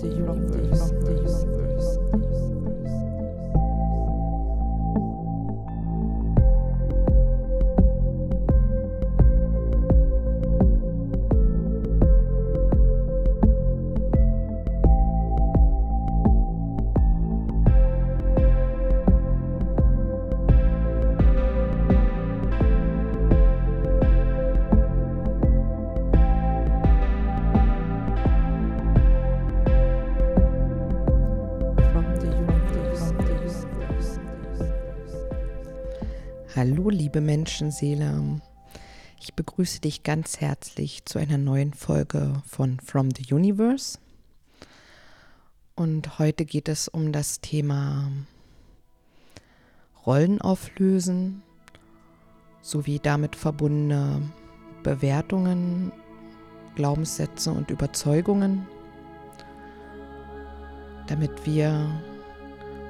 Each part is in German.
the universe. Liebe Menschenseele. Ich begrüße dich ganz herzlich zu einer neuen Folge von From the Universe. Und heute geht es um das Thema Rollen auflösen sowie damit verbundene Bewertungen, Glaubenssätze und Überzeugungen, damit wir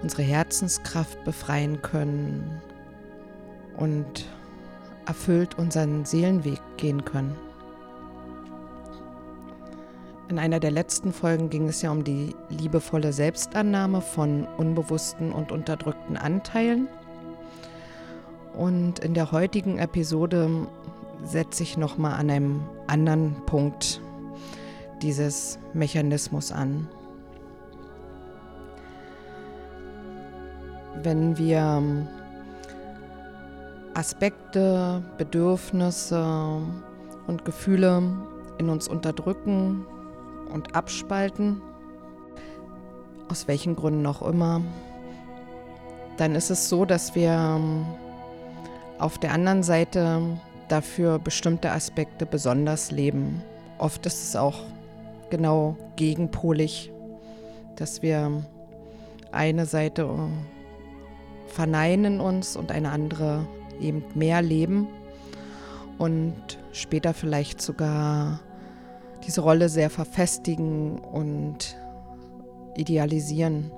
unsere Herzenskraft befreien können und erfüllt unseren Seelenweg gehen können. In einer der letzten Folgen ging es ja um die liebevolle Selbstannahme von unbewussten und unterdrückten Anteilen. Und in der heutigen Episode setze ich nochmal an einem anderen Punkt dieses Mechanismus an. Wenn wir Aspekte, Bedürfnisse und Gefühle in uns unterdrücken und abspalten, aus welchen Gründen auch immer, dann ist es so, dass wir auf der anderen Seite dafür bestimmte Aspekte besonders leben. Oft ist es auch genau gegenpolig, dass wir eine Seite verneinen uns und eine andere eben mehr leben und später vielleicht sogar diese Rolle sehr verfestigen und idealisieren.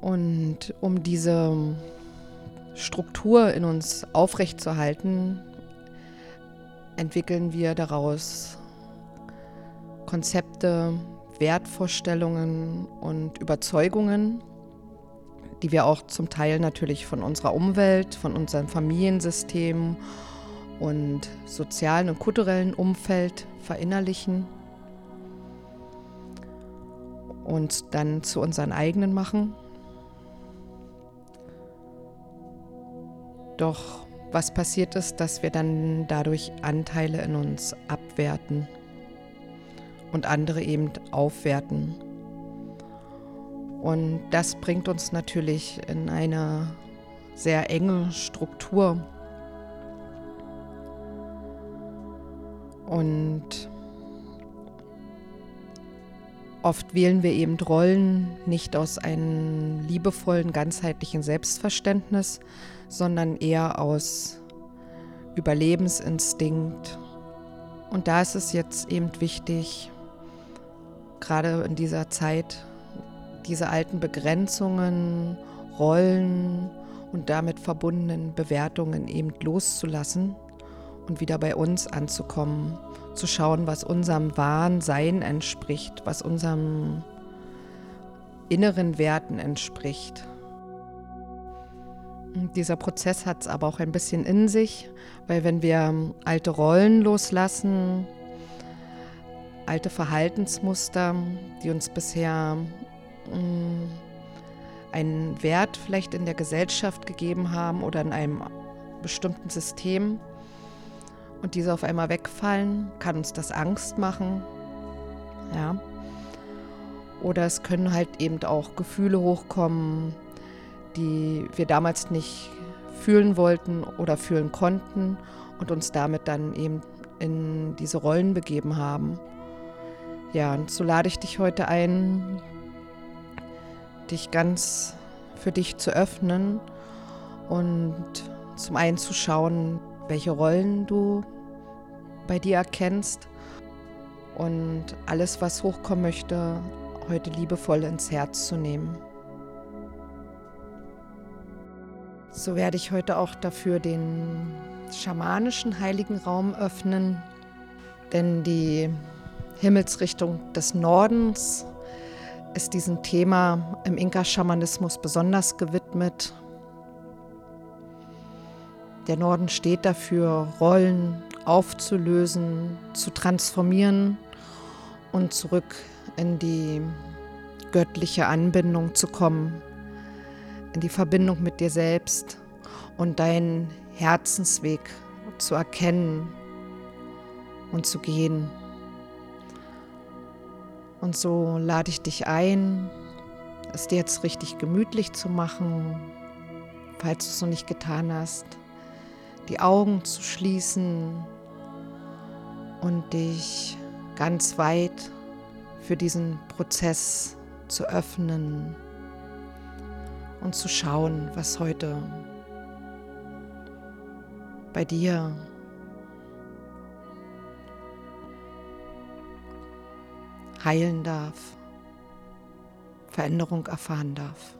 Und um diese Struktur in uns aufrechtzuerhalten, entwickeln wir daraus Konzepte, Wertvorstellungen und Überzeugungen, die wir auch zum Teil natürlich von unserer Umwelt, von unserem Familiensystem und sozialen und kulturellen Umfeld verinnerlichen und dann zu unseren eigenen machen. Doch was passiert ist, dass wir dann dadurch Anteile in uns abwerten und andere eben aufwerten. Und das bringt uns natürlich in eine sehr enge Struktur. Und oft wählen wir eben Rollen nicht aus einem liebevollen, ganzheitlichen Selbstverständnis, sondern eher aus Überlebensinstinkt. Und da ist es jetzt eben wichtig, gerade in dieser Zeit, diese alten Begrenzungen, Rollen und damit verbundenen Bewertungen eben loszulassen und wieder bei uns anzukommen, zu schauen, was unserem wahren Sein entspricht, was unserem inneren Werten entspricht. Dieser Prozess hat es aber auch ein bisschen in sich, weil wenn wir alte Rollen loslassen, alte Verhaltensmuster, die uns bisher einen Wert vielleicht in der Gesellschaft gegeben haben oder in einem bestimmten System und diese auf einmal wegfallen, kann uns das Angst machen. Ja. Oder es können halt eben auch Gefühle hochkommen, die wir damals nicht fühlen wollten oder fühlen konnten und uns damit dann eben in diese Rollen begeben haben. Ja, und so lade ich dich heute ein, dich ganz für dich zu öffnen und zum einen zu schauen, welche Rollen du bei dir erkennst und alles, was hochkommen möchte, heute liebevoll ins Herz zu nehmen. So werde ich heute auch dafür den schamanischen heiligen Raum öffnen, denn die Himmelsrichtung des Nordens ist diesem Thema im Inka-Schamanismus besonders gewidmet. Der Norden steht dafür, Rollen aufzulösen, zu transformieren und zurück in die göttliche Anbindung zu kommen, in die Verbindung mit dir selbst und deinen Herzensweg zu erkennen und zu gehen. Und so lade ich dich ein, es dir jetzt richtig gemütlich zu machen, falls du es noch nicht getan hast, die Augen zu schließen und dich ganz weit für diesen Prozess zu öffnen und zu schauen, was heute bei dir heilen darf, Veränderung erfahren darf.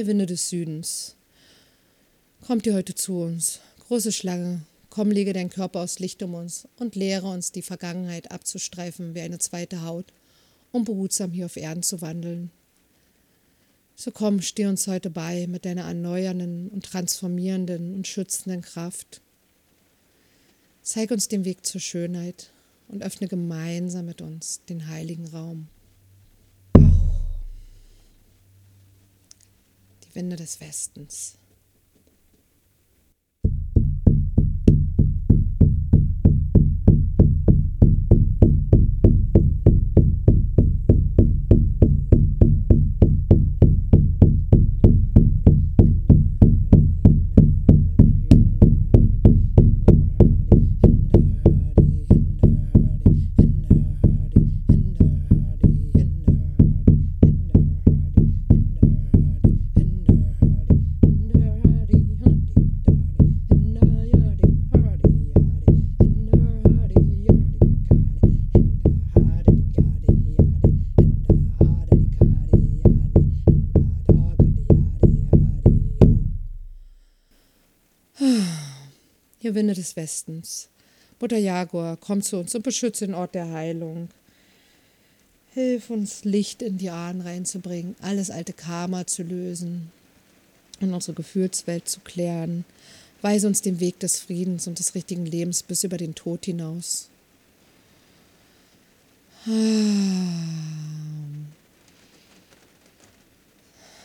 Ihr Winde des Südens, kommt ihr heute zu uns, große Schlange, komm, lege dein Körper aus Licht um uns und lehre uns, die Vergangenheit abzustreifen wie eine zweite Haut, um behutsam hier auf Erden zu wandeln. So komm, steh uns heute bei mit deiner erneuernden und transformierenden und schützenden Kraft. Zeig uns den Weg zur Schönheit und öffne gemeinsam mit uns den heiligen Raum. Winde des Westens. Winde des Westens. Mutter Jaguar, komm zu uns und beschütze den Ort der Heilung. Hilf uns, Licht in die Ahnen reinzubringen, alles alte Karma zu lösen und unsere Gefühlswelt zu klären. Weise uns den Weg des Friedens und des richtigen Lebens bis über den Tod hinaus.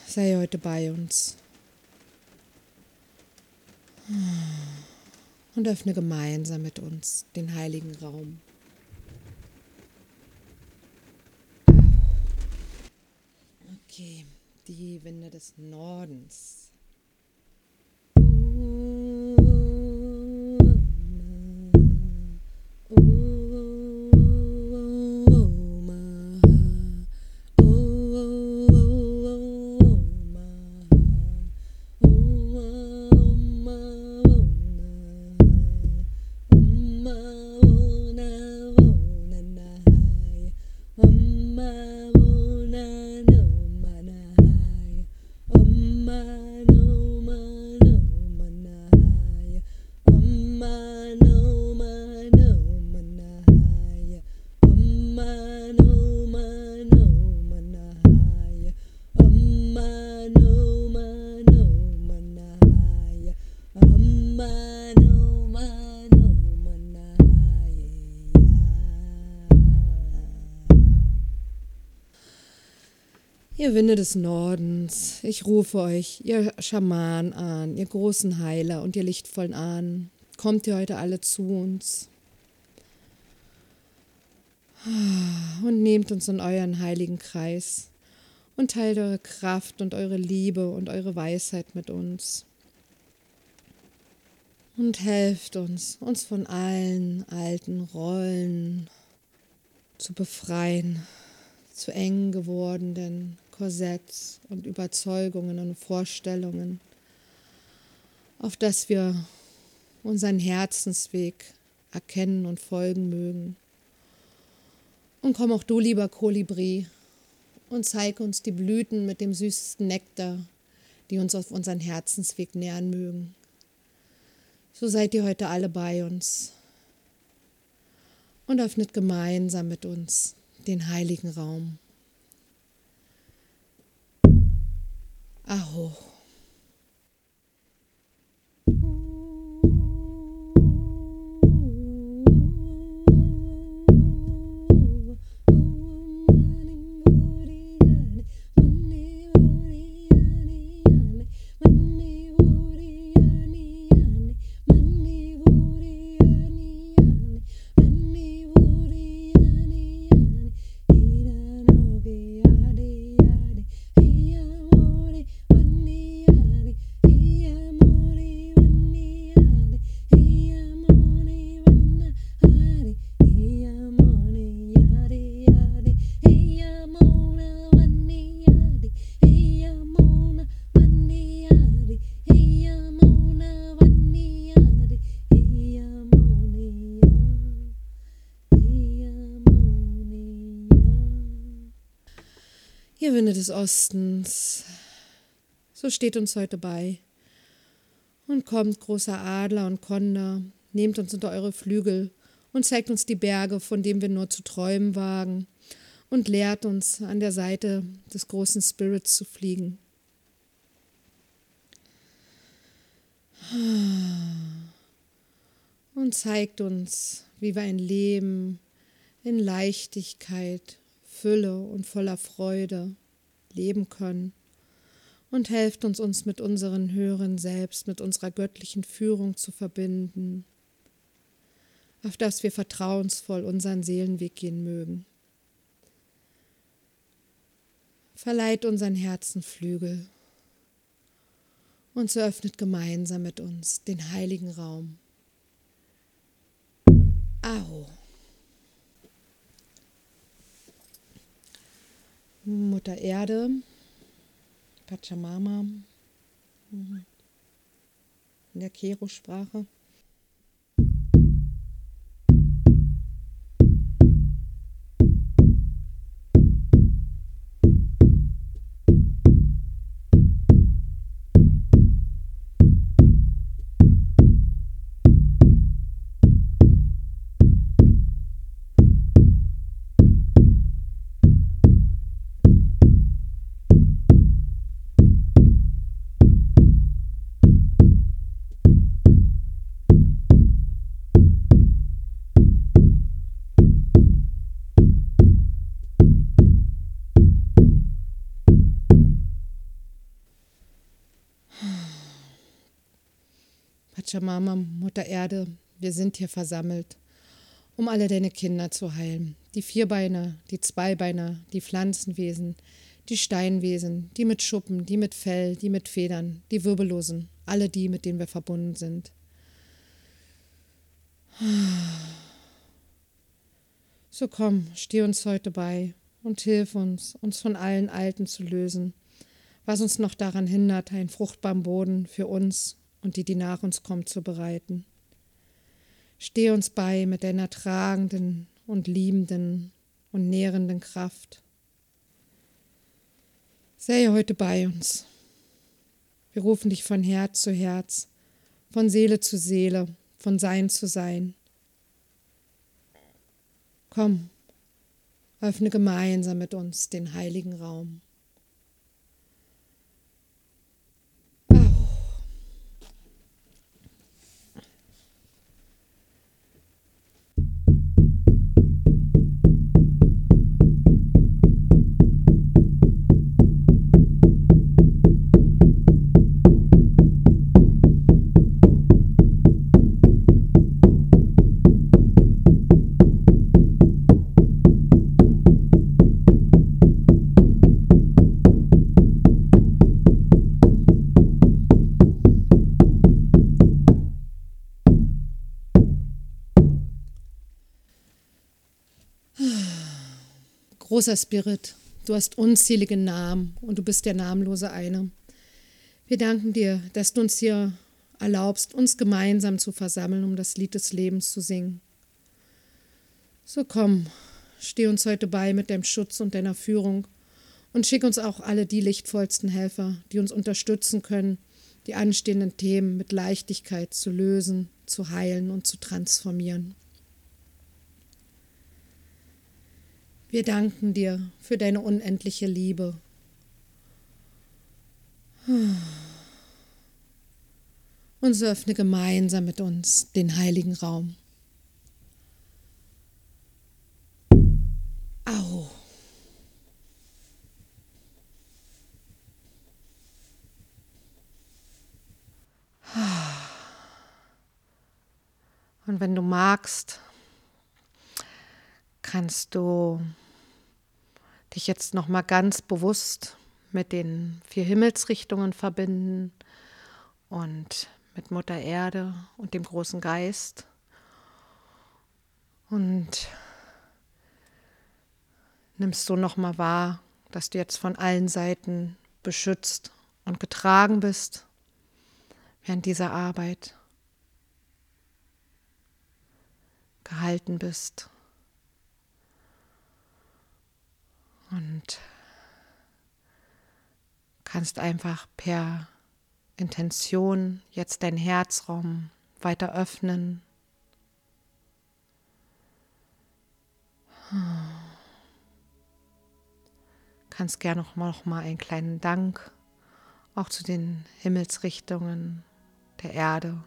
Sei heute bei uns und öffne gemeinsam mit uns den heiligen Raum. Okay, die Winde des Nordens. Ooh. Des Nordens, ich rufe euch, ihr Schamanen an, ihr großen Heiler und ihr lichtvollen Ahnen, kommt ihr heute alle zu uns? Und nehmt uns in euren heiligen Kreis und teilt eure Kraft und eure Liebe und eure Weisheit mit uns. Und helft uns, uns von allen alten Rollen zu befreien, zu eng gewordenen Korsetts und Überzeugungen und Vorstellungen, auf dass wir unseren Herzensweg erkennen und folgen mögen. Und komm auch du, lieber Kolibri, und zeig uns die Blüten mit dem süßesten Nektar, die uns auf unseren Herzensweg nähern mögen. So seid ihr heute alle bei uns und öffnet gemeinsam mit uns den heiligen Raum. Aho. Des Ostens, so steht uns heute bei. Und kommt, großer Adler und Konder, nehmt uns unter eure Flügel und zeigt uns die Berge, von denen wir nur zu träumen wagen, und lehrt uns, an der Seite des großen Spirits zu fliegen. Und zeigt uns, wie wir ein Leben in Leichtigkeit Fülle und voller Freude leben können und helft uns, uns mit unseren höheren Selbst, mit unserer göttlichen Führung zu verbinden, auf dass wir vertrauensvoll unseren Seelenweg gehen mögen. Verleiht unseren Herzen Flügel und so öffnet gemeinsam mit uns den heiligen Raum. Aho. Mutter Erde, Pachamama, in der Kero-Sprache. Pachamama, Mutter Erde, wir sind hier versammelt, um alle deine Kinder zu heilen. Die Vierbeiner, die Zweibeiner, die Pflanzenwesen, die Steinwesen, die mit Schuppen, die mit Fell, die mit Federn, die Wirbellosen, alle die, mit denen wir verbunden sind. So komm, steh uns heute bei und hilf uns, uns von allen Alten zu lösen, was uns noch daran hindert, einen fruchtbaren Boden für uns und die, die nach uns kommt, zu bereiten. Steh uns bei mit deiner tragenden und liebenden und nährenden Kraft. Sei heute bei uns. Wir rufen dich von Herz zu Herz, von Seele zu Seele, von Sein zu Sein. Komm, öffne gemeinsam mit uns den heiligen Raum. Großer Spirit, du hast unzählige Namen und du bist der namenlose eine. Wir danken dir, dass du uns hier erlaubst, uns gemeinsam zu versammeln, um das Lied des Lebens zu singen. So komm, steh uns heute bei mit deinem Schutz und deiner Führung und schick uns auch alle die lichtvollsten Helfer, die uns unterstützen können, die anstehenden Themen mit Leichtigkeit zu lösen, zu heilen und zu transformieren. Wir danken dir für deine unendliche Liebe. Und so öffne gemeinsam mit uns den heiligen Raum. Au. Und wenn du magst, kannst du dich jetzt noch mal ganz bewusst mit den vier Himmelsrichtungen verbinden und mit Mutter Erde und dem großen Geist. Und nimmst du noch mal wahr, dass du jetzt von allen Seiten beschützt und getragen bist während dieser Arbeit. gehalten bist. Und kannst einfach per Intention jetzt deinen Herzraum weiter öffnen. Kannst gerne noch mal, noch mal einen kleinen Dank auch zu den Himmelsrichtungen der Erde,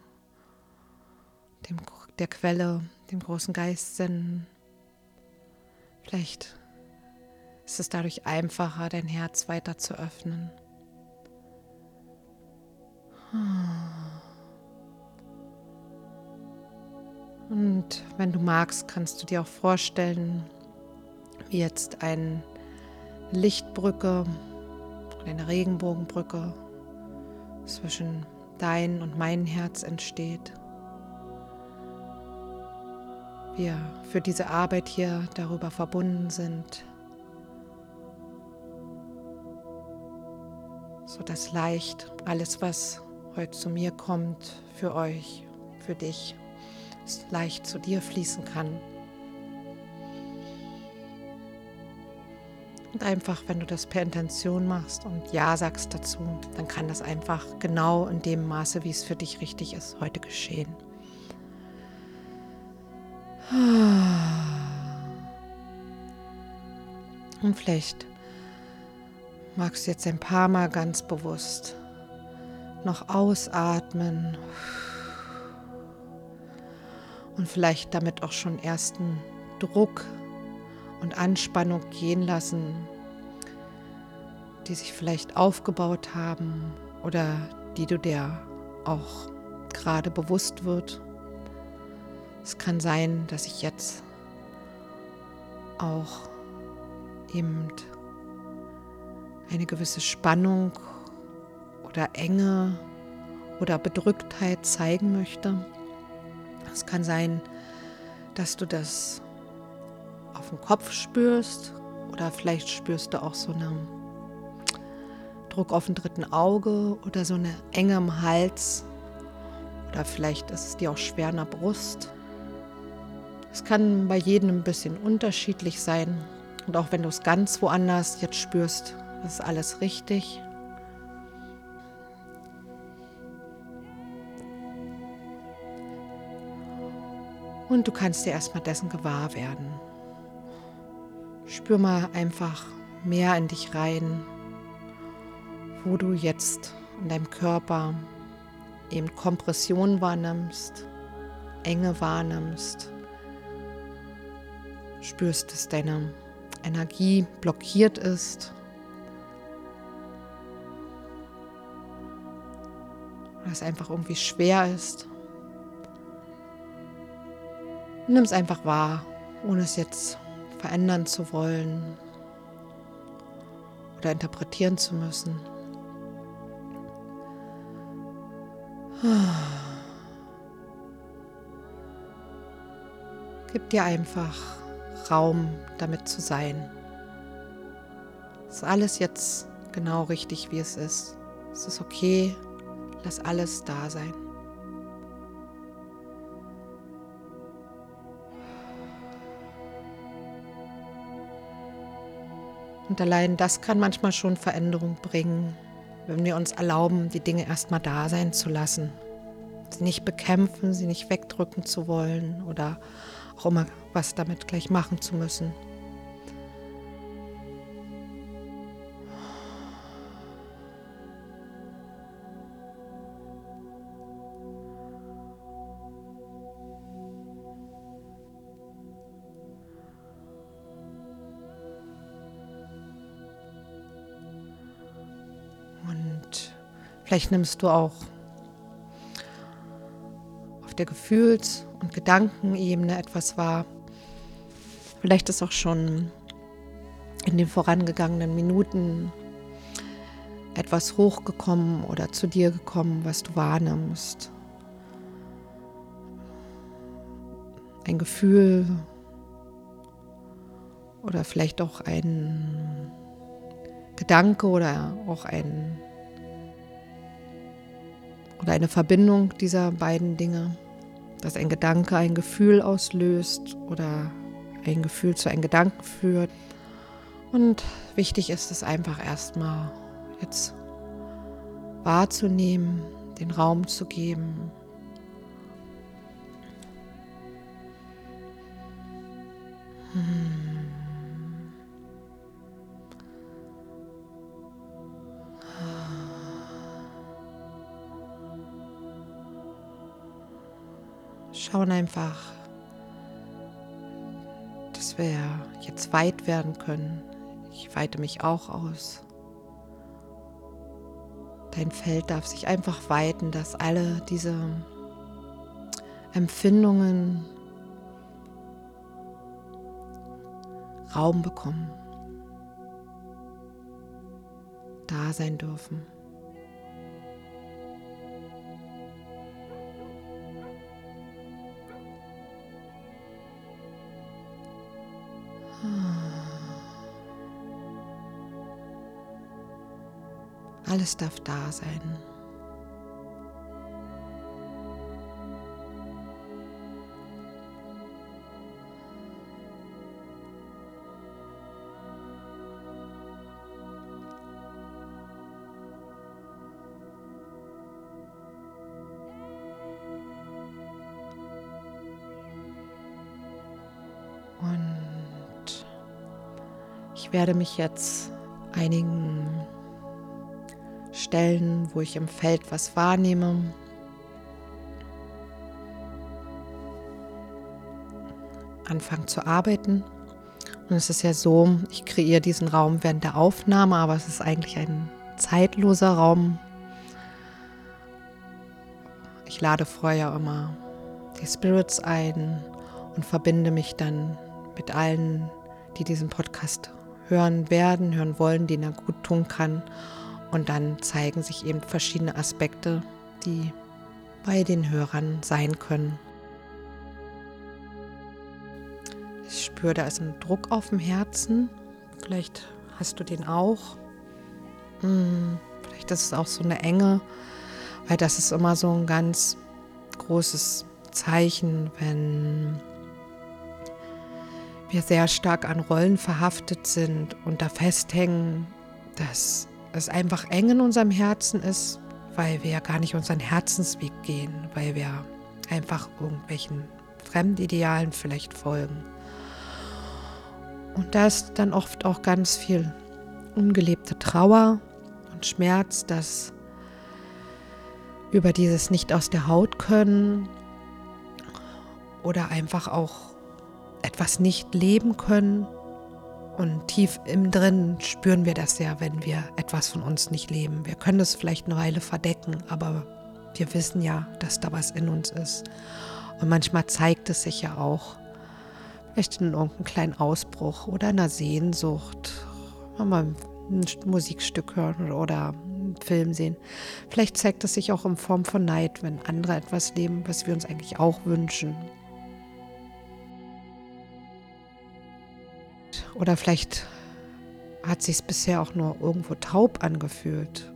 dem, der Quelle dem großen Geist senden. Vielleicht ist es dadurch einfacher, dein Herz weiter zu öffnen. Und wenn du magst, kannst du dir auch vorstellen, wie jetzt eine Lichtbrücke eine Regenbogenbrücke zwischen dein und mein Herz entsteht wir für diese Arbeit hier darüber verbunden sind, so dass leicht alles, was heute zu mir kommt, für euch, für dich, leicht zu dir fließen kann. Und einfach, wenn du das per Intention machst und Ja sagst dazu, dann kann das einfach genau in dem Maße, wie es für dich richtig ist, heute geschehen. Und vielleicht magst du jetzt ein paar Mal ganz bewusst noch ausatmen und vielleicht damit auch schon ersten Druck und Anspannung gehen lassen, die sich vielleicht aufgebaut haben oder die du dir auch gerade bewusst wird. Es kann sein, dass ich jetzt auch eben eine gewisse Spannung oder Enge oder Bedrücktheit zeigen möchte. Es kann sein, dass du das auf dem Kopf spürst oder vielleicht spürst du auch so einen Druck auf dem dritten Auge oder so eine Enge im Hals oder vielleicht ist es dir auch schwer in der Brust. Es kann bei jedem ein bisschen unterschiedlich sein. Und auch wenn du es ganz woanders jetzt spürst, ist alles richtig. Und du kannst dir erstmal dessen gewahr werden. Spür mal einfach mehr in dich rein, wo du jetzt in deinem Körper eben Kompression wahrnimmst, Enge wahrnimmst, spürst, dass deine Energie blockiert ist. Oder es einfach irgendwie schwer ist. Nimm es einfach wahr, ohne es jetzt verändern zu wollen oder interpretieren zu müssen. Gib dir einfach Raum damit zu sein. ist alles jetzt genau richtig, wie es ist. Es ist okay, lass alles da sein. Und allein das kann manchmal schon Veränderung bringen, wenn wir uns erlauben, die Dinge erstmal da sein zu lassen. Sie nicht bekämpfen, sie nicht wegdrücken zu wollen oder auch immer was damit gleich machen zu müssen. Vielleicht nimmst du auch auf der Gefühls- und Gedankenebene etwas wahr. Vielleicht ist auch schon in den vorangegangenen Minuten etwas hochgekommen oder zu dir gekommen, was du wahrnimmst. Ein Gefühl oder vielleicht auch ein Gedanke oder auch ein oder eine Verbindung dieser beiden Dinge, dass ein Gedanke ein Gefühl auslöst oder ein Gefühl zu einem Gedanken führt. Und wichtig ist es einfach erstmal jetzt wahrzunehmen, den Raum zu geben. Hm. Schauen einfach, dass wir jetzt weit werden können. Ich weite mich auch aus. Dein Feld darf sich einfach weiten, dass alle diese Empfindungen Raum bekommen, da sein dürfen. Alles darf da sein. Und ich werde mich jetzt einigen Stellen, wo ich im Feld was wahrnehme. Anfangen zu arbeiten. Und es ist ja so, ich kreiere diesen Raum während der Aufnahme, aber es ist eigentlich ein zeitloser Raum. Ich lade vorher immer die Spirits ein und verbinde mich dann mit allen, die diesen Podcast hören werden, hören wollen, denen er gut tun kann und dann zeigen sich eben verschiedene Aspekte, die bei den Hörern sein können. Ich spüre, da ist ein Druck auf dem Herzen. Vielleicht hast du den auch. Hm, vielleicht ist es auch so eine Enge, weil das ist immer so ein ganz großes Zeichen, wenn wir sehr stark an Rollen verhaftet sind und da festhängen, dass es einfach eng in unserem Herzen ist, weil wir ja gar nicht unseren Herzensweg gehen, weil wir einfach irgendwelchen Fremdidealen vielleicht folgen. Und da ist dann oft auch ganz viel ungelebte Trauer und Schmerz, das über dieses nicht aus der Haut können oder einfach auch etwas nicht leben können und tief im Drin spüren wir das ja, wenn wir etwas von uns nicht leben. Wir können es vielleicht eine Weile verdecken, aber wir wissen ja, dass da was in uns ist. Und manchmal zeigt es sich ja auch, vielleicht in irgendeinem kleinen Ausbruch oder einer Sehnsucht, wenn wir ein Musikstück hören oder einen Film sehen. Vielleicht zeigt es sich auch in Form von Neid, wenn andere etwas leben, was wir uns eigentlich auch wünschen Oder vielleicht hat sich bisher auch nur irgendwo taub angefühlt.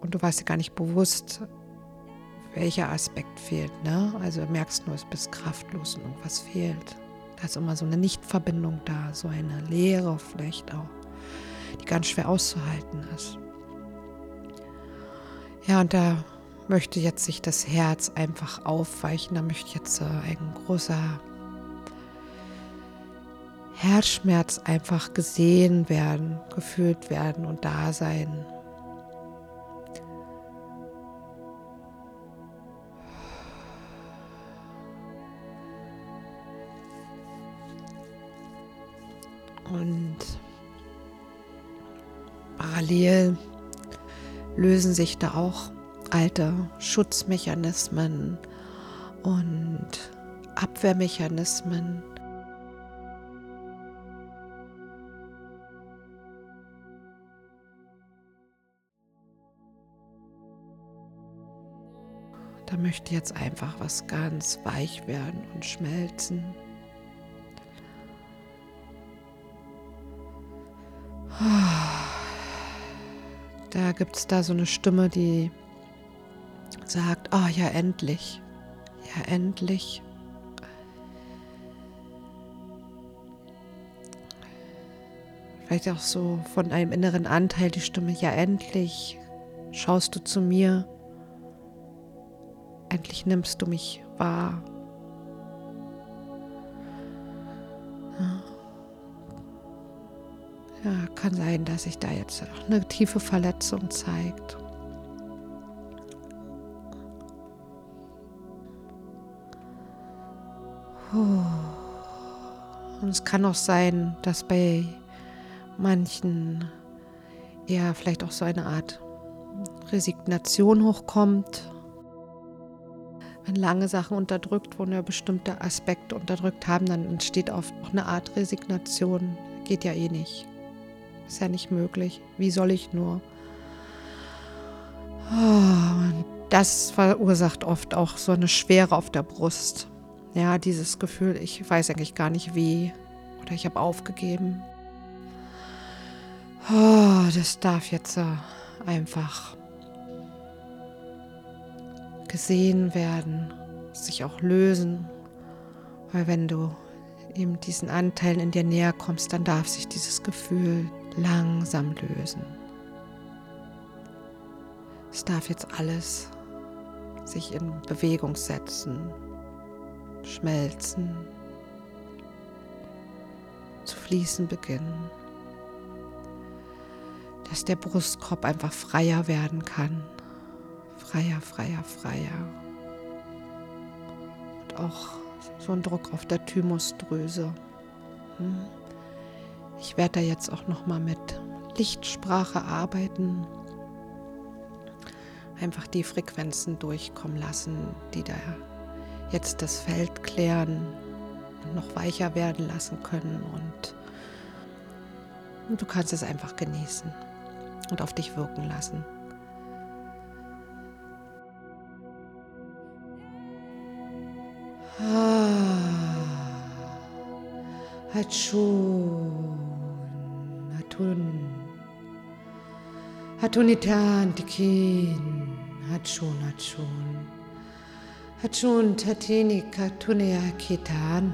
Und du warst dir gar nicht bewusst, welcher Aspekt fehlt. Ne? Also merkst nur, du bist kraftlos und irgendwas fehlt. Da ist immer so eine Nichtverbindung da, so eine Leere vielleicht auch, die ganz schwer auszuhalten ist. Ja, und da möchte jetzt sich das Herz einfach aufweichen. Da möchte jetzt äh, ein großer Herzschmerz einfach gesehen werden, gefühlt werden und da sein. Und parallel lösen sich da auch alte Schutzmechanismen und Abwehrmechanismen. Da möchte jetzt einfach was ganz weich werden und schmelzen. Da gibt es da so eine Stimme, die sagt, oh ja, endlich, ja, endlich. Vielleicht auch so von einem inneren Anteil die Stimme, ja, endlich schaust du zu mir, endlich nimmst du mich wahr. Ja, kann sein, dass sich da jetzt eine tiefe Verletzung zeigt. Und es kann auch sein, dass bei manchen eher vielleicht auch so eine Art Resignation hochkommt. Wenn lange Sachen unterdrückt wurden oder bestimmte Aspekte unterdrückt haben, dann entsteht oft auch eine Art Resignation. Geht ja eh nicht. Ist ja nicht möglich. Wie soll ich nur? Oh, das verursacht oft auch so eine Schwere auf der Brust. Ja, dieses Gefühl, ich weiß eigentlich gar nicht wie oder ich habe aufgegeben. Oh, das darf jetzt äh, einfach gesehen werden, sich auch lösen. Weil wenn du eben diesen Anteilen in dir näher kommst, dann darf sich dieses Gefühl langsam lösen. Es darf jetzt alles sich in Bewegung setzen, schmelzen, zu fließen beginnen. Dass der Brustkorb einfach freier werden kann. Freier, freier, freier. Und auch so ein Druck auf der Thymusdrüse. Hm. Ich werde da jetzt auch noch mal mit Lichtsprache arbeiten. Einfach die Frequenzen durchkommen lassen, die da jetzt das Feld klären und noch weicher werden lassen können und, und du kannst es einfach genießen und auf dich wirken lassen. Hatschun, Hatun, Hatunitan, Tikin, Hatschun, Hatschun. Hatun tatini katunea kitan.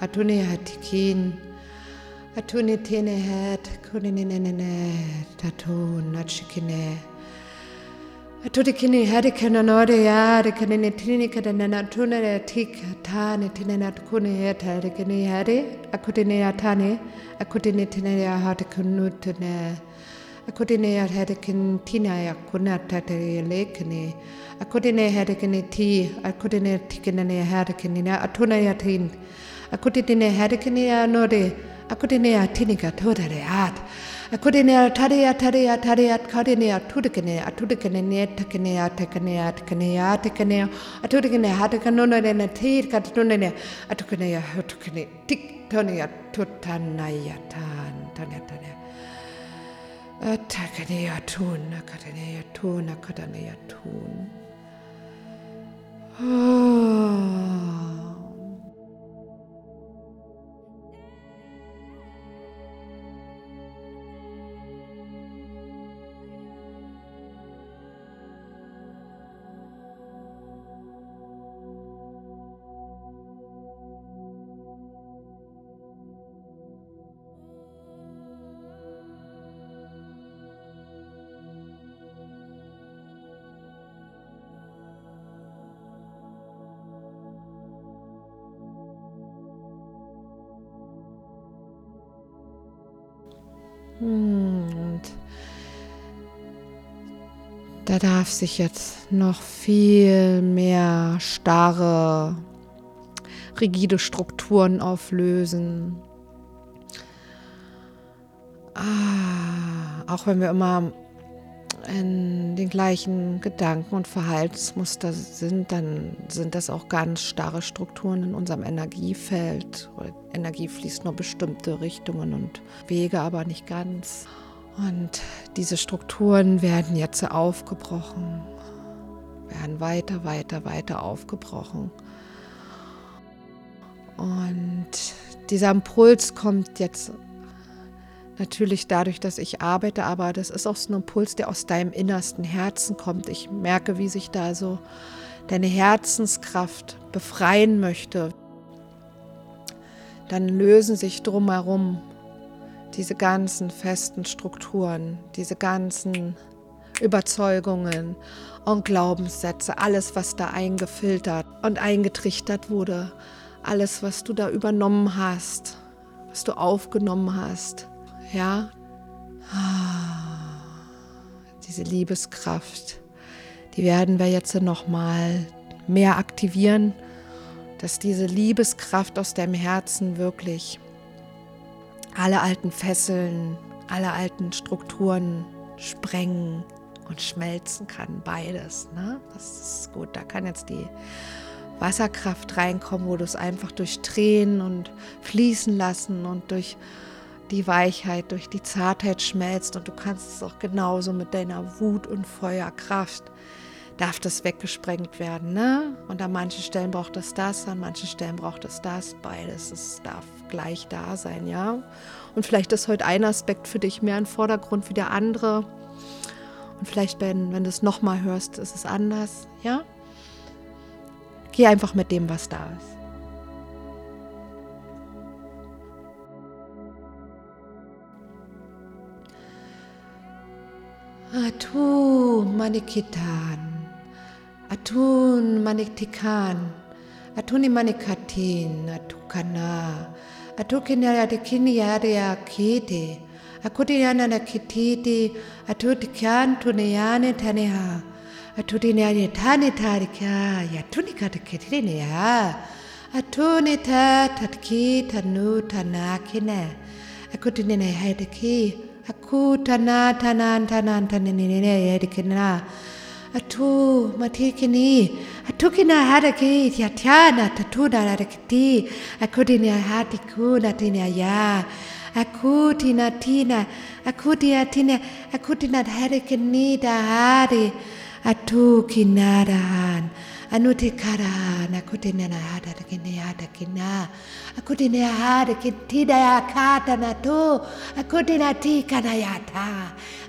Hatune hatikin. Hatune tene hat kuninene tatun Atuti kini hari kena nore ya, hari kini ni tini ni kada nana tuna ni tika, taa ni tini na tukuni heta, hari kini hari, akuti ni ya tani, akuti ni tini ya hati kunutu ne, akuti ni ya hari kini tina ya kuna tata ya lekini, akuti ni hari kini ti, akuti ni tika nani ya hari kini na atuna ya tini, akuti ni hari kini ya nore, akuti ni ya tini ka tuta hati, koordineret tareat tareat tareat koordineret tudekene atudekene netakene atakene atakene atakene atudekene hatakanunene tirkatunene atukene hatukene tik tonia tutanaya tan tanya tanya atakene atun akatene atun akatene atun ah. Da darf sich jetzt noch viel mehr starre, rigide Strukturen auflösen. Ah, auch wenn wir immer in den gleichen Gedanken und Verhaltensmuster sind, dann sind das auch ganz starre Strukturen in unserem Energiefeld. Energie fließt nur bestimmte Richtungen und Wege, aber nicht ganz. Und diese Strukturen werden jetzt aufgebrochen, werden weiter, weiter, weiter aufgebrochen. Und dieser Impuls kommt jetzt natürlich dadurch, dass ich arbeite, aber das ist auch so ein Impuls, der aus deinem innersten Herzen kommt. Ich merke, wie sich da so deine Herzenskraft befreien möchte. Dann lösen sich drumherum diese ganzen festen Strukturen, diese ganzen Überzeugungen und Glaubenssätze, alles, was da eingefiltert und eingetrichtert wurde, alles, was du da übernommen hast, was du aufgenommen hast, ja, diese Liebeskraft, die werden wir jetzt noch mal mehr aktivieren, dass diese Liebeskraft aus deinem Herzen wirklich alle alten Fesseln, alle alten Strukturen sprengen und schmelzen kann, beides. Ne? Das ist gut. Da kann jetzt die Wasserkraft reinkommen, wo du es einfach durch Tränen und fließen lassen und durch die Weichheit, durch die Zartheit schmelzt und du kannst es auch genauso mit deiner Wut und Feuerkraft darf das weggesprengt werden. Ne? Und an manchen Stellen braucht es das, an manchen Stellen braucht es das. Beides, es darf gleich da sein, ja. Und vielleicht ist heute ein Aspekt für dich mehr im Vordergrund wie der andere. Und vielleicht, wenn, wenn du es nochmal hörst, ist es anders, ja. Geh einfach mit dem, was da ist. Atu manikitan, atun maniktikan, atuni manikatin, atukana, အထုခိနရတခိနရရယာခေတေအခုတိယနနခိတိတိအထုတခန်ထုနယာနေထနေဟာအထုတိနရရဌာနေထာရခာယထုနိကတခေတိနေယာအထုနေထထတခိသနုသနာခိနအခုတိနေဟဲ့တခိအခုသနာသနန်သနန်သနနေနေရဲ့ဒီခိနာ အထူးမထီခင်းီအထူးခင်းနာဟာတကေးတျာတျာနာတထူနာရတကတိအခုဒီနေဟာတကူနာတင်ရယာအခုဒီနာတီနာအခုဒီယာတီနာအခုဒီနာဟာတကနီဒါဟာရီအထူးခင်းနာရဟန်အနုတိကရာနကုတိနနာဟာတကိနယာတကိနာအကုတိနယာဟာတကိတိဒယာခာတနာတုအကုတိနာတိကနာယာတာ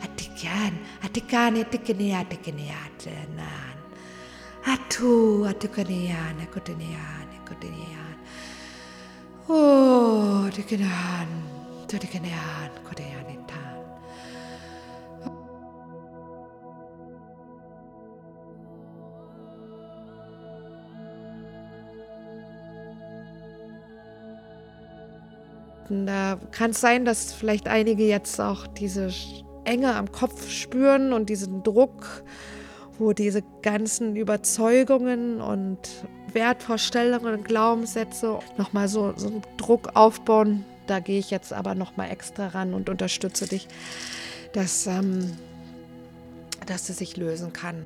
အတိကျန်အတိကာနေတကိနယာတကိနယာ atanan atu akutina yan akutina yan oh yan atikini yan akutina yan Da kann es sein, dass vielleicht einige jetzt auch diese Enge am Kopf spüren und diesen Druck, wo diese ganzen Überzeugungen und Wertvorstellungen und Glaubenssätze nochmal so, so einen Druck aufbauen. Da gehe ich jetzt aber nochmal extra ran und unterstütze dich, dass, ähm, dass sie sich lösen kann.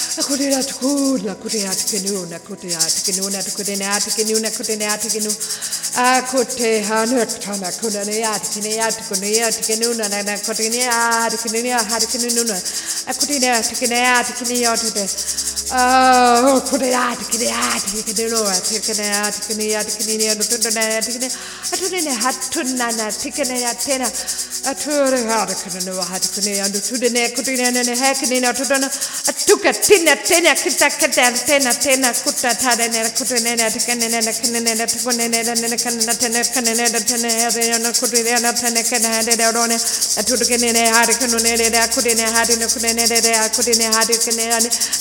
Kudiratuna, Kudiatkinu, Nakudiatkinu, Nakudiatkinu, Nakudiatkinu, Akutehanaktana, Kunaniatkineatkuniatkinu, Nakudiniatkinu, Harkinununa, Akudiniatkiniatkiniotide. Kudene hadi kudene hadi kudene hadi kudene hadi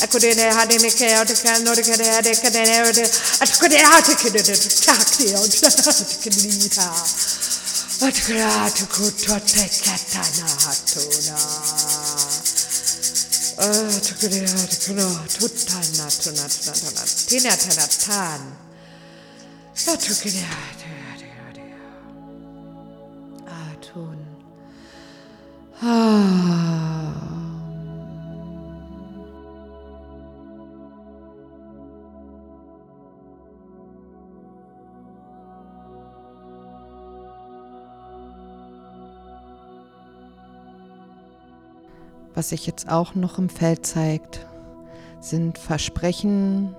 kudene hadi Oh, hade me ke out kan no de ke de ke de de at ko de at ke de de tak de out at ke ni ta at ke at ko to te katana hatuna at ke de at ke no tutana tuna tuna tuna tina tana tan at ke de at atun ah Was sich jetzt auch noch im Feld zeigt, sind Versprechen,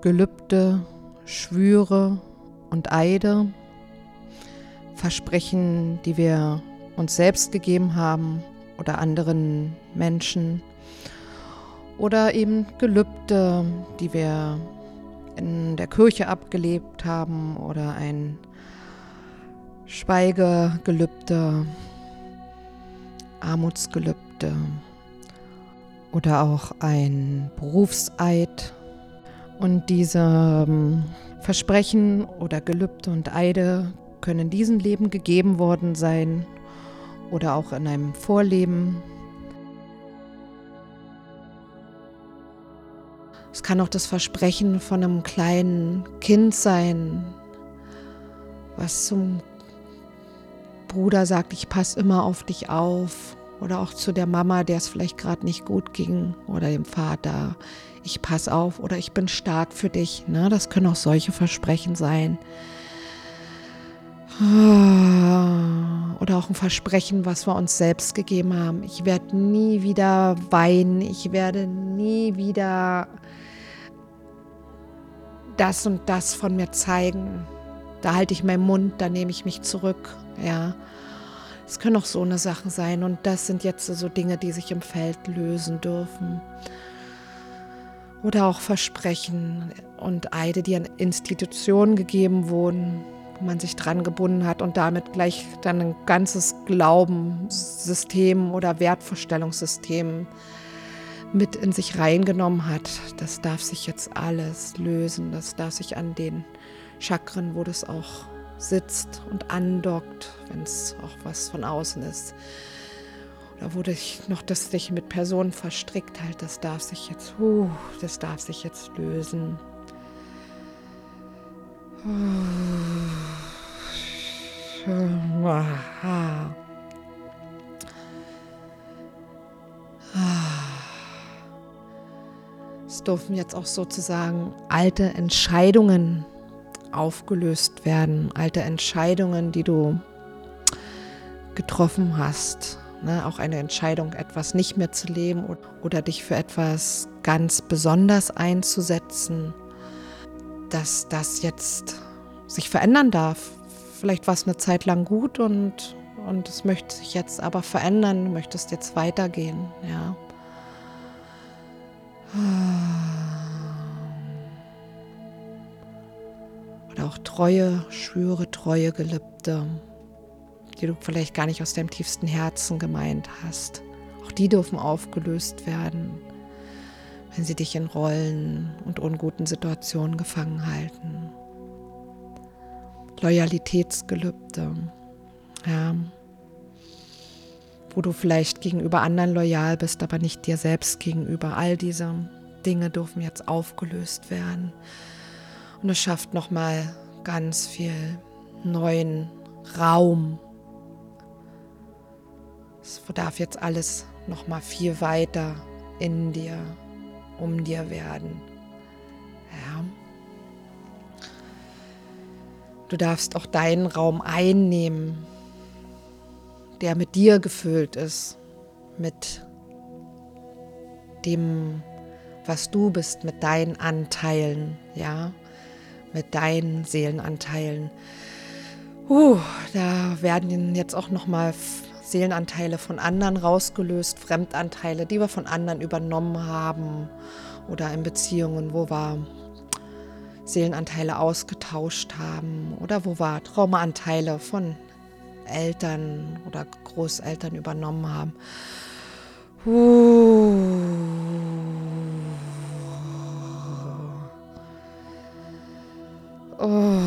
Gelübde, Schwüre und Eide. Versprechen, die wir uns selbst gegeben haben oder anderen Menschen. Oder eben Gelübde, die wir in der Kirche abgelebt haben oder ein Schweigegelübde, Armutsgelübde oder auch ein Berufseid. Und diese ähm, Versprechen oder Gelübde und Eide können in diesem Leben gegeben worden sein oder auch in einem Vorleben. Es kann auch das Versprechen von einem kleinen Kind sein, was zum Bruder sagt, ich passe immer auf dich auf. Oder auch zu der Mama, der es vielleicht gerade nicht gut ging. Oder dem Vater, ich passe auf oder ich bin stark für dich. Ne? Das können auch solche Versprechen sein. Oder auch ein Versprechen, was wir uns selbst gegeben haben. Ich werde nie wieder weinen. Ich werde nie wieder das und das von mir zeigen. Da halte ich meinen Mund, da nehme ich mich zurück. Ja. Es können auch so eine Sachen sein und das sind jetzt so Dinge, die sich im Feld lösen dürfen. Oder auch Versprechen und Eide, die an Institutionen gegeben wurden, wo man sich dran gebunden hat und damit gleich dann ein ganzes Glaubenssystem oder Wertvorstellungssystem mit in sich reingenommen hat. Das darf sich jetzt alles lösen. Das darf sich an den Chakren, wo das auch sitzt und andockt, wenn es auch was von außen ist. Oder wo dich noch das dich mit Personen verstrickt halt, das darf sich jetzt, uh, das darf sich jetzt lösen. Es dürfen jetzt auch sozusagen alte Entscheidungen aufgelöst werden, alte Entscheidungen, die du getroffen hast. Ne? Auch eine Entscheidung, etwas nicht mehr zu leben oder, dich für etwas ganz besonders einzusetzen, dass das jetzt sich verändern darf. Vielleicht war es eine Zeit lang gut und, und es möchte sich jetzt aber verändern, du möchtest jetzt weitergehen, ja. Oder auch Treue, Schwüre, Treue, Gelübde, die du vielleicht gar nicht aus deinem tiefsten Herzen gemeint hast. Auch die dürfen aufgelöst werden, wenn sie dich in Rollen und unguten Situationen gefangen halten. Loyalitätsgelübde, ja, wo du vielleicht gegenüber anderen loyal bist, aber nicht dir selbst gegenüber. All diese Dinge dürfen jetzt aufgelöst werden. Und es schafft nochmal ganz viel neuen Raum. Es darf jetzt alles nochmal viel weiter in dir, um dir werden. Ja. Du darfst auch deinen Raum einnehmen, der mit dir gefüllt ist, mit dem was du bist mit deinen Anteilen, ja, mit deinen Seelenanteilen. Uh, da werden jetzt auch noch mal Seelenanteile von anderen rausgelöst, Fremdanteile, die wir von anderen übernommen haben oder in Beziehungen, wo wir Seelenanteile ausgetauscht haben oder wo wir Traumaanteile von Eltern oder Großeltern übernommen haben. Uh. Oh,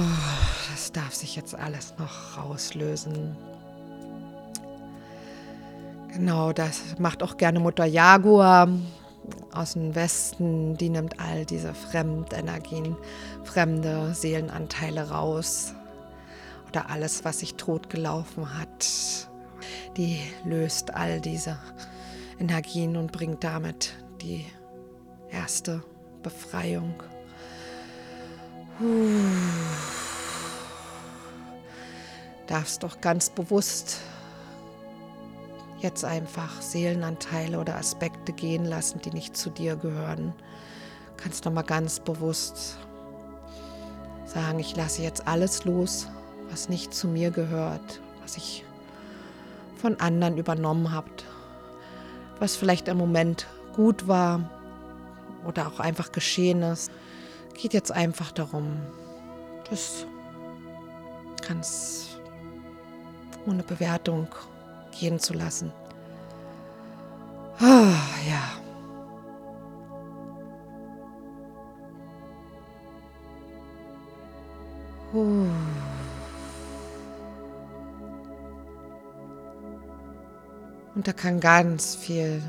das darf sich jetzt alles noch rauslösen. Genau, das macht auch gerne Mutter Jaguar aus dem Westen. Die nimmt all diese Fremdenergien, fremde Seelenanteile raus. Oder alles, was sich totgelaufen hat. Die löst all diese Energien und bringt damit die erste Befreiung. Darfst doch ganz bewusst jetzt einfach Seelenanteile oder Aspekte gehen lassen, die nicht zu dir gehören. Kannst noch mal ganz bewusst sagen, ich lasse jetzt alles los, was nicht zu mir gehört, was ich von anderen übernommen habe, was vielleicht im Moment gut war oder auch einfach geschehen ist. Geht jetzt einfach darum, das ganz ohne Bewertung gehen zu lassen. Ah, ja. Uh. Und da kann ganz viel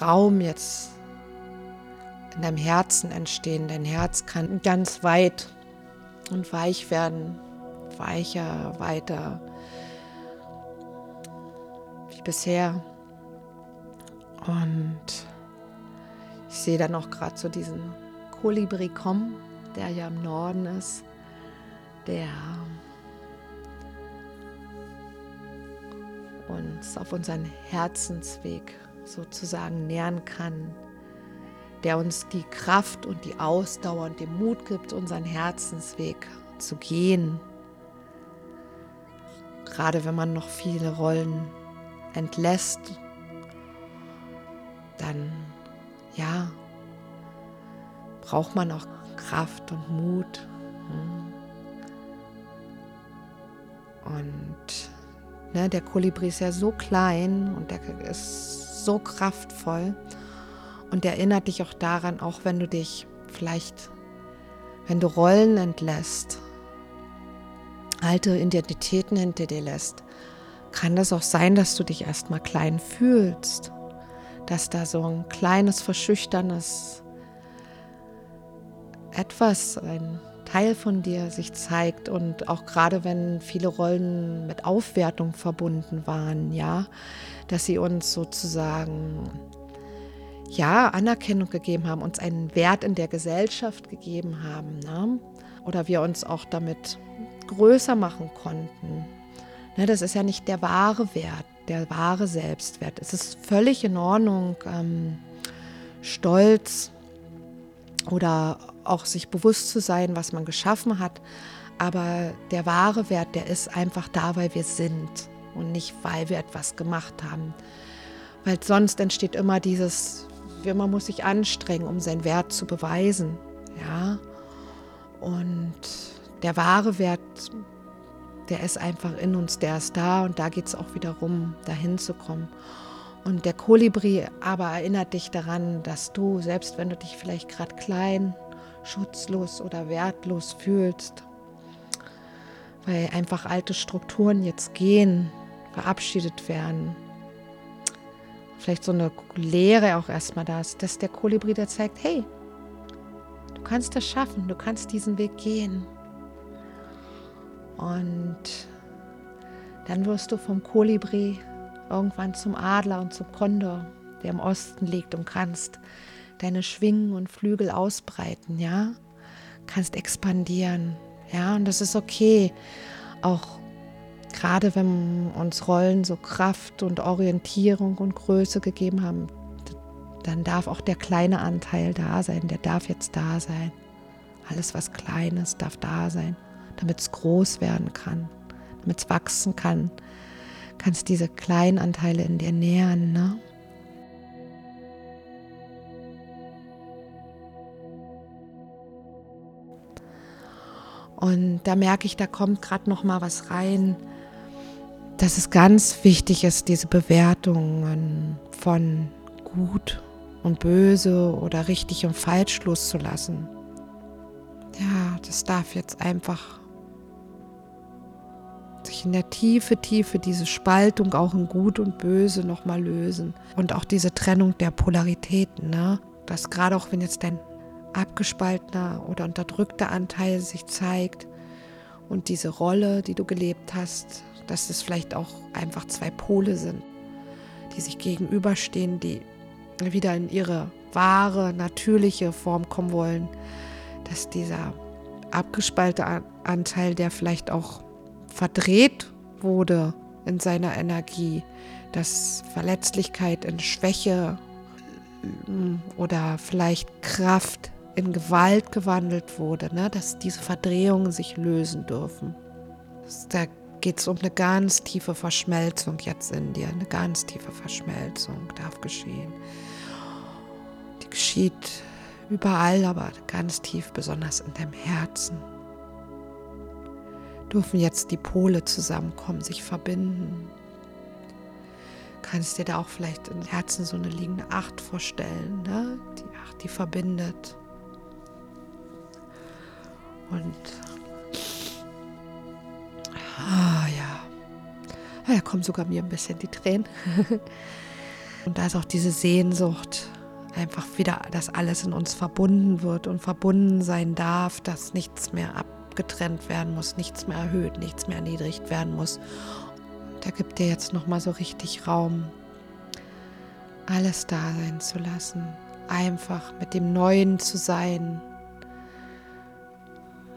Raum jetzt in deinem Herzen entstehen. Dein Herz kann ganz weit und weich werden, weicher, weiter bisher. Und ich sehe dann auch gerade so diesen Kolibri kommen, der ja im Norden ist, der uns auf unseren Herzensweg sozusagen nähern kann, der uns die Kraft und die Ausdauer und den Mut gibt, unseren Herzensweg zu gehen. Gerade wenn man noch viele Rollen entlässt, dann ja, braucht man auch Kraft und Mut. Und ne, der Kolibri ist ja so klein und der ist so kraftvoll und erinnert dich auch daran, auch wenn du dich vielleicht, wenn du Rollen entlässt, alte Identitäten hinter dir lässt, kann das auch sein, dass du dich erstmal klein fühlst, dass da so ein kleines, verschüchternes etwas, ein Teil von dir sich zeigt. Und auch gerade wenn viele Rollen mit Aufwertung verbunden waren, ja, dass sie uns sozusagen ja Anerkennung gegeben haben, uns einen Wert in der Gesellschaft gegeben haben, ne? oder wir uns auch damit größer machen konnten. Ne, das ist ja nicht der wahre Wert, der wahre Selbstwert. Es ist völlig in Ordnung, ähm, stolz oder auch sich bewusst zu sein, was man geschaffen hat. Aber der wahre Wert, der ist einfach da, weil wir sind und nicht, weil wir etwas gemacht haben. Weil sonst entsteht immer dieses, man muss sich anstrengen, um seinen Wert zu beweisen. Ja. Und der wahre Wert der ist einfach in uns, der ist da und da geht es auch wieder rum, dahin zu kommen. Und der Kolibri aber erinnert dich daran, dass du, selbst wenn du dich vielleicht gerade klein, schutzlos oder wertlos fühlst, weil einfach alte Strukturen jetzt gehen, verabschiedet werden, vielleicht so eine Leere auch erstmal da ist, dass der Kolibri dir zeigt, hey, du kannst das schaffen, du kannst diesen Weg gehen. Und dann wirst du vom Kolibri irgendwann zum Adler und zum Kondor, der im Osten liegt und kannst deine Schwingen und Flügel ausbreiten, ja? Kannst expandieren, ja? Und das ist okay. Auch gerade wenn uns Rollen so Kraft und Orientierung und Größe gegeben haben, dann darf auch der kleine Anteil da sein, der darf jetzt da sein. Alles, was klein ist, darf da sein, damit es groß werden kann, damit es wachsen kann. Kannst diese kleinen Anteile in dir nähern, ne? Und da merke ich, da kommt gerade noch mal was rein, dass es ganz wichtig ist, diese Bewertungen von gut und böse oder richtig und falsch loszulassen. Ja, das darf jetzt einfach sich in der Tiefe, Tiefe diese Spaltung auch in Gut und Böse nochmal lösen. Und auch diese Trennung der Polaritäten, ne? Dass gerade auch wenn jetzt dein abgespaltener oder unterdrückter Anteil sich zeigt und diese Rolle, die du gelebt hast, dass es vielleicht auch einfach zwei Pole sind, die sich gegenüberstehen, die wieder in ihre wahre, natürliche Form kommen wollen, dass dieser abgespaltete Anteil, der vielleicht auch verdreht wurde in seiner Energie, dass Verletzlichkeit in Schwäche mm, oder vielleicht Kraft in Gewalt gewandelt wurde, ne? dass diese Verdrehungen sich lösen dürfen. Da geht es um eine ganz tiefe Verschmelzung jetzt in dir, eine ganz tiefe Verschmelzung darf geschehen. Die geschieht überall, aber ganz tief, besonders in deinem Herzen. Dürfen jetzt die Pole zusammenkommen, sich verbinden. Kannst dir da auch vielleicht im Herzen so eine liegende Acht vorstellen, ne? die Acht, die verbindet. Und ah ja, da kommen sogar mir ein bisschen die Tränen. Und da ist auch diese Sehnsucht, einfach wieder, dass alles in uns verbunden wird und verbunden sein darf, dass nichts mehr abgetrennt werden muss, nichts mehr erhöht, nichts mehr erniedrigt werden muss. Und da gibt dir jetzt noch mal so richtig Raum, alles da sein zu lassen, einfach mit dem Neuen zu sein,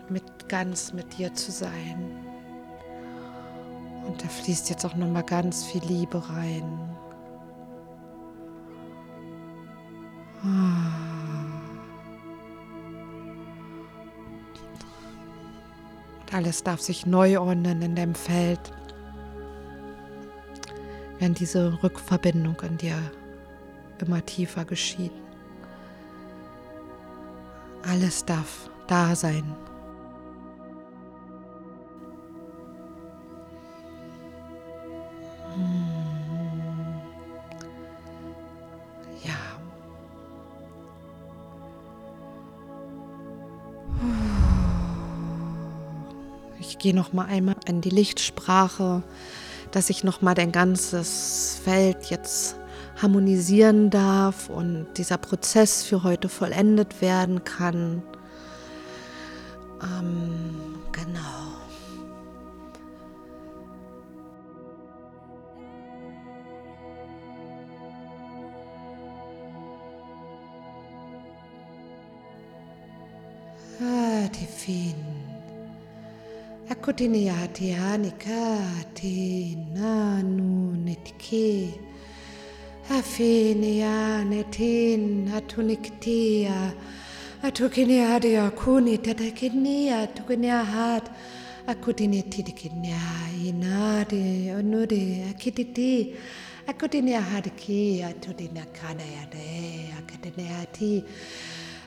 mit ganz mit dir zu sein. Und da fließt jetzt auch noch mal ganz viel Liebe rein. Und alles darf sich neu ordnen in deinem Feld, wenn diese Rückverbindung in dir immer tiefer geschieht. Alles darf da sein. Ich gehe noch mal einmal in die Lichtsprache, dass ich noch mal dein ganzes Feld jetzt harmonisieren darf und dieser Prozess für heute vollendet werden kann. Ähm, genau. Ah, die Akutini ati hanika ati nanu netike. Afini ya netin atuniktia. Atukini adi akuni tatakini atukini ahat. Akutini tidikini inadi onudi akititi. Akutini ahadiki atudina kana yade akatini ati.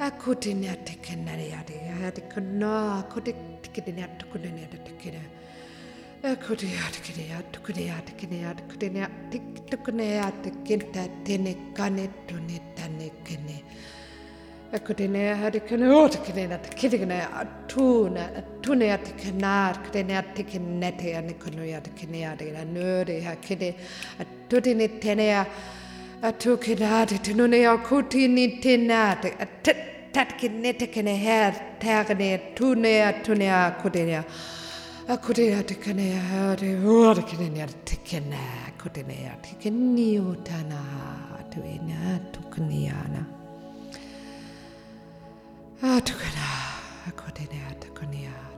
I couldn't take it. I could not. I couldn't take it. I couldn't take it. I couldn't take it. I couldn't take it. I couldn't take it. I couldn't take it. I couldn't take it. I couldn't take it. I couldn't take it. I couldn't take it. I couldn't take it. I couldn't take it. I couldn't take it. I couldn't take it. I couldn't take it. atukinate tununeyo kutini tinate tatkinetekene her tagene tunea tunea kutinea akutea tekenea herde urkenea tekene kutinea tekeniu tana tuena tukniana atukana akutinea tekoniana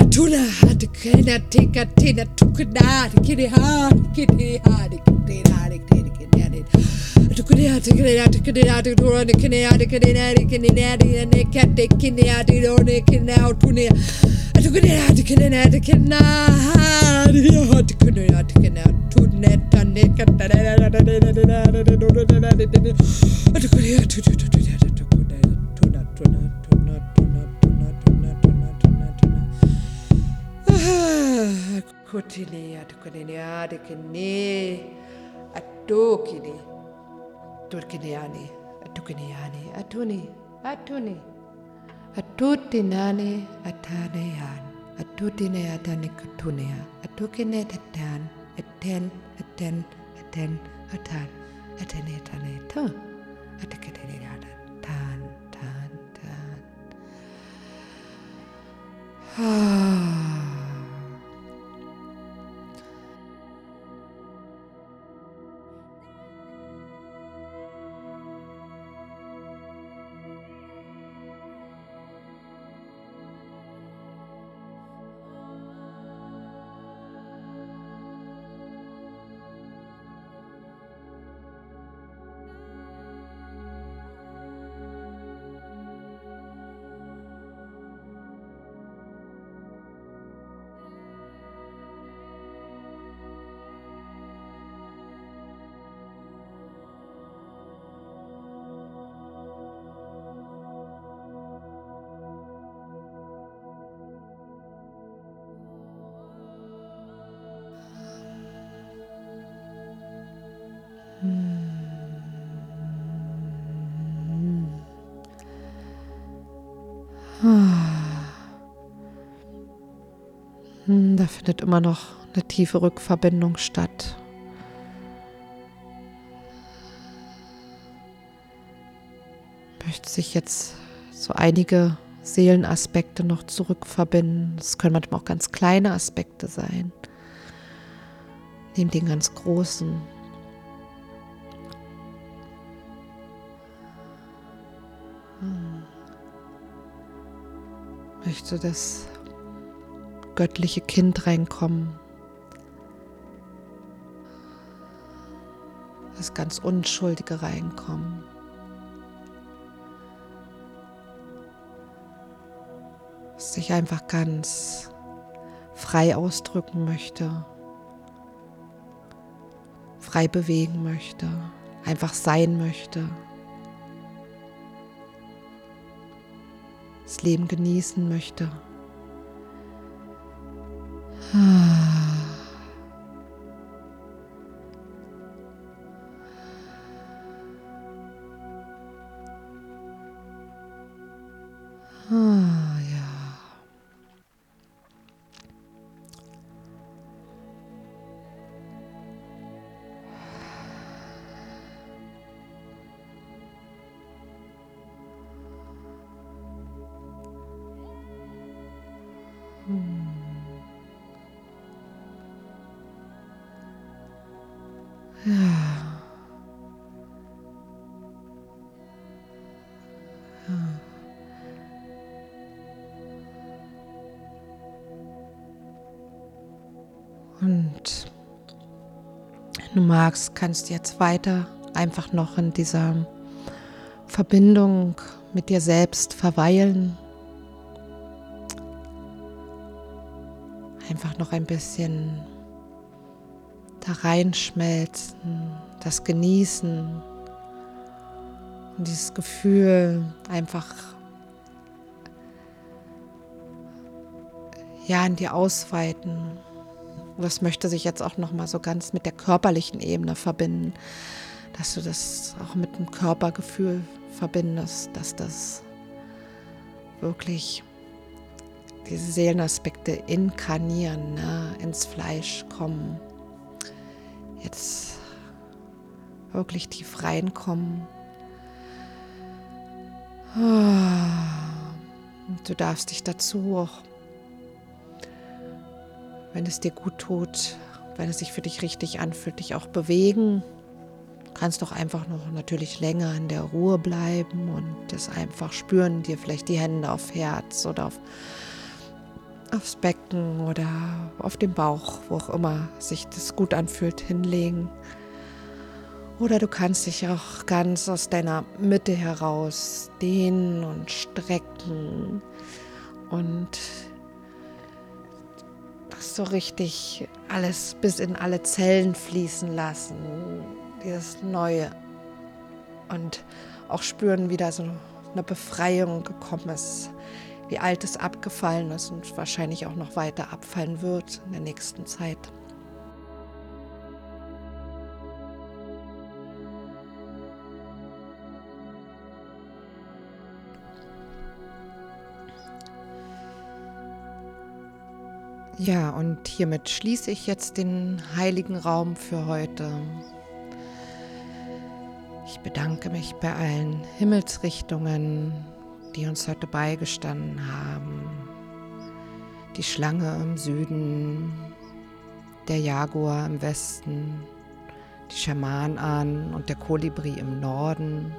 atuna hatkena tika tina tukuna kiri ha kiri ha kiri ha kiri kiri ha Kutini atukini adikini atukini turkiniani atukiniani atuni atuni atutinani ataneyan atutine atani kutunia atukine tatan aten aten aten atan atene tane ta. Atukini tan tan tan. Ah. Da findet immer noch eine tiefe Rückverbindung statt. Möchte sich jetzt so einige Seelenaspekte noch zurückverbinden. Es können manchmal auch ganz kleine Aspekte sein. Neben den ganz großen. Möchte das göttliche Kind reinkommen. Das ganz Unschuldige reinkommen. Sich einfach ganz frei ausdrücken möchte, frei bewegen möchte, einfach sein möchte, das Leben genießen möchte. Ah, magst, kannst du jetzt weiter einfach noch in dieser Verbindung mit dir selbst verweilen. Einfach noch ein bisschen da reinschmelzen, das genießen und dieses Gefühl einfach ja in dir ausweiten. Und das möchte sich jetzt auch noch mal so ganz mit der körperlichen Ebene verbinden, dass du das auch mit dem Körpergefühl verbindest, dass das wirklich diese Seelenaspekte inkarnieren, ne, ins Fleisch kommen. Jetzt wirklich tief reinkommen. Du darfst dich dazu auch, wenn es dir gut tut, wenn es sich für dich richtig anfühlt, dich auch bewegen. Du kannst doch einfach noch natürlich länger in der Ruhe bleiben und das einfach spüren, dir vielleicht die Hände auf Herz oder auf aufs Becken oder auf den Bauch, wo auch immer sich das gut anfühlt, hinlegen. Oder du kannst dich auch ganz aus deiner Mitte heraus dehnen und strecken und so richtig alles bis in alle Zellen fließen lassen, dieses Neue. Und auch spüren, wie da so eine Befreiung gekommen ist wie altes abgefallen ist und wahrscheinlich auch noch weiter abfallen wird in der nächsten Zeit. Ja, und hiermit schließe ich jetzt den heiligen Raum für heute. Ich bedanke mich bei allen Himmelsrichtungen, die uns heute beigestanden haben. Die Schlange im Süden, der Jaguar im Westen, die Schamanan und der Kolibri im Norden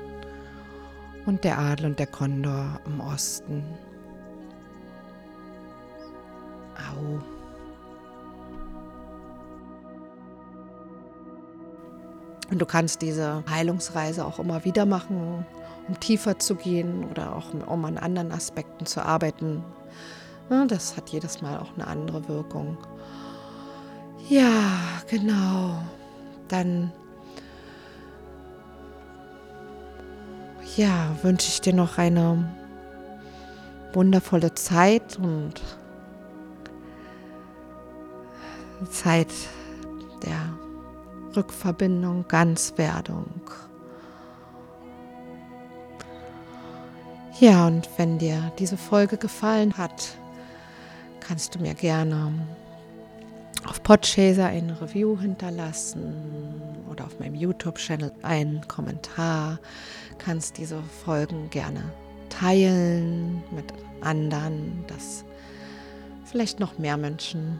und der Adel und der Kondor im Osten. Au. Und du kannst diese Heilungsreise auch immer wieder machen um tiefer zu gehen oder auch um an anderen Aspekten zu arbeiten. Das hat jedes Mal auch eine andere Wirkung. Ja, genau. Dann ja, wünsche ich dir noch eine wundervolle Zeit und Zeit der Rückverbindung, Ganzwerdung. Ja, und wenn dir diese Folge gefallen hat, kannst du mir gerne auf Podchaser ein Review hinterlassen oder auf meinem YouTube-Channel einen Kommentar. Kannst diese Folgen gerne teilen mit anderen, dass vielleicht noch mehr Menschen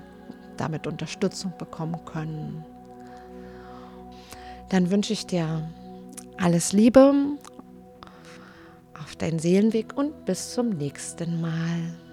damit Unterstützung bekommen können. Dann wünsche ich dir alles Liebe deinen Seelenweg und bis zum nächsten Mal.